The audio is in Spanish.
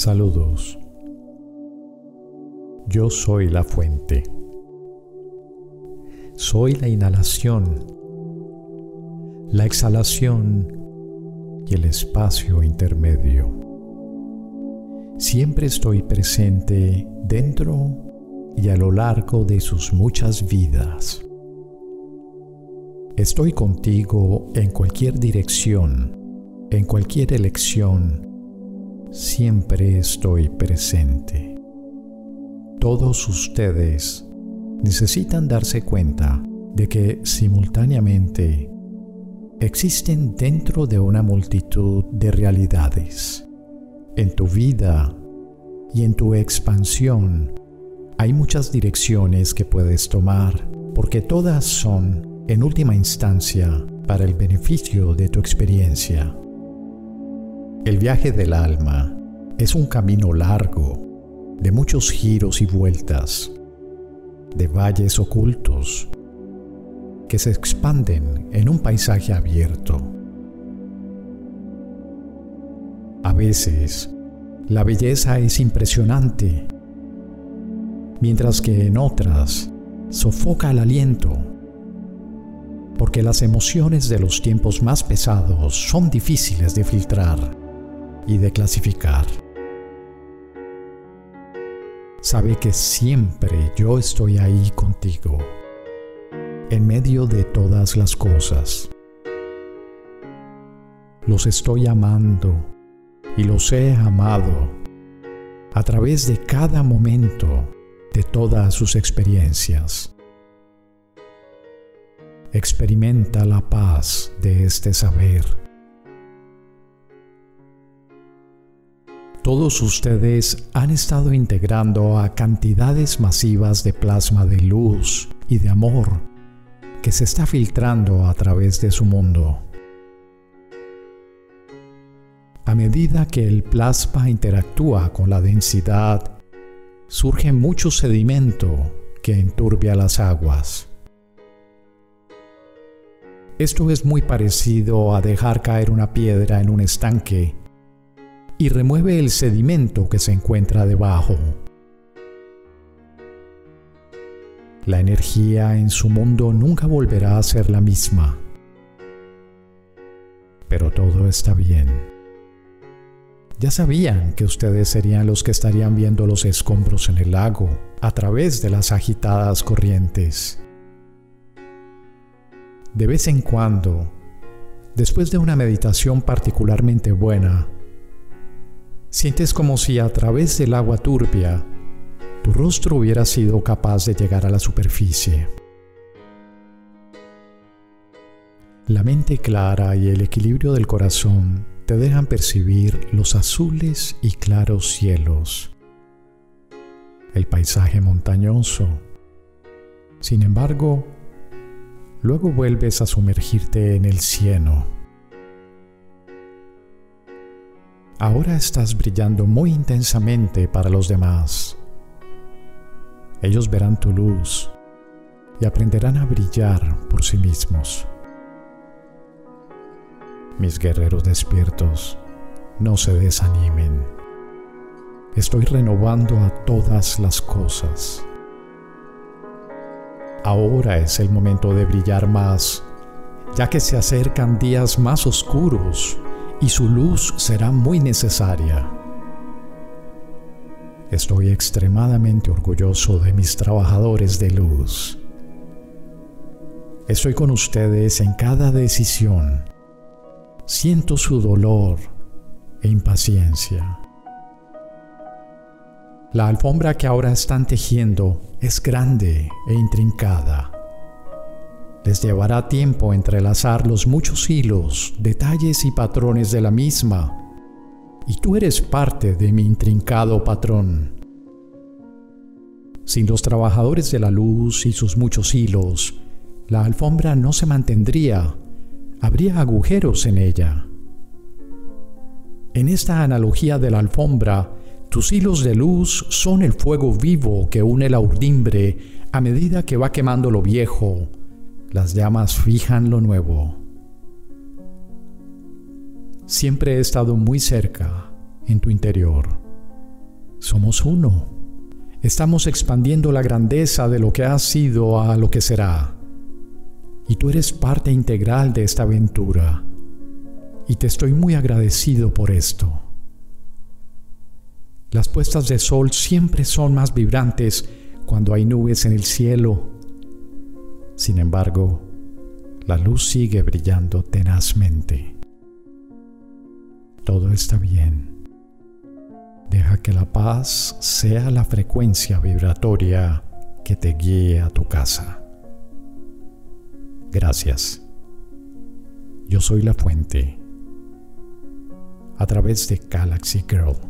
Saludos. Yo soy la fuente. Soy la inhalación, la exhalación y el espacio intermedio. Siempre estoy presente dentro y a lo largo de sus muchas vidas. Estoy contigo en cualquier dirección, en cualquier elección siempre estoy presente. Todos ustedes necesitan darse cuenta de que simultáneamente existen dentro de una multitud de realidades. En tu vida y en tu expansión hay muchas direcciones que puedes tomar porque todas son, en última instancia, para el beneficio de tu experiencia. El viaje del alma es un camino largo, de muchos giros y vueltas, de valles ocultos, que se expanden en un paisaje abierto. A veces, la belleza es impresionante, mientras que en otras sofoca el aliento, porque las emociones de los tiempos más pesados son difíciles de filtrar y de clasificar. Sabe que siempre yo estoy ahí contigo, en medio de todas las cosas. Los estoy amando y los he amado a través de cada momento de todas sus experiencias. Experimenta la paz de este saber Todos ustedes han estado integrando a cantidades masivas de plasma de luz y de amor que se está filtrando a través de su mundo. A medida que el plasma interactúa con la densidad, surge mucho sedimento que enturbia las aguas. Esto es muy parecido a dejar caer una piedra en un estanque y remueve el sedimento que se encuentra debajo. La energía en su mundo nunca volverá a ser la misma. Pero todo está bien. Ya sabían que ustedes serían los que estarían viendo los escombros en el lago a través de las agitadas corrientes. De vez en cuando, después de una meditación particularmente buena, Sientes como si a través del agua turbia tu rostro hubiera sido capaz de llegar a la superficie. La mente clara y el equilibrio del corazón te dejan percibir los azules y claros cielos, el paisaje montañoso. Sin embargo, luego vuelves a sumergirte en el cieno Ahora estás brillando muy intensamente para los demás. Ellos verán tu luz y aprenderán a brillar por sí mismos. Mis guerreros despiertos, no se desanimen. Estoy renovando a todas las cosas. Ahora es el momento de brillar más, ya que se acercan días más oscuros y su luz será muy necesaria. Estoy extremadamente orgulloso de mis trabajadores de luz. Estoy con ustedes en cada decisión. Siento su dolor e impaciencia. La alfombra que ahora están tejiendo es grande e intrincada. Les llevará tiempo entrelazar los muchos hilos, detalles y patrones de la misma. Y tú eres parte de mi intrincado patrón. Sin los trabajadores de la luz y sus muchos hilos, la alfombra no se mantendría, habría agujeros en ella. En esta analogía de la alfombra, tus hilos de luz son el fuego vivo que une la urdimbre a medida que va quemando lo viejo. Las llamas fijan lo nuevo. Siempre he estado muy cerca, en tu interior. Somos uno. Estamos expandiendo la grandeza de lo que ha sido a lo que será. Y tú eres parte integral de esta aventura. Y te estoy muy agradecido por esto. Las puestas de sol siempre son más vibrantes cuando hay nubes en el cielo. Sin embargo, la luz sigue brillando tenazmente. Todo está bien. Deja que la paz sea la frecuencia vibratoria que te guíe a tu casa. Gracias. Yo soy la fuente. A través de Galaxy Girl.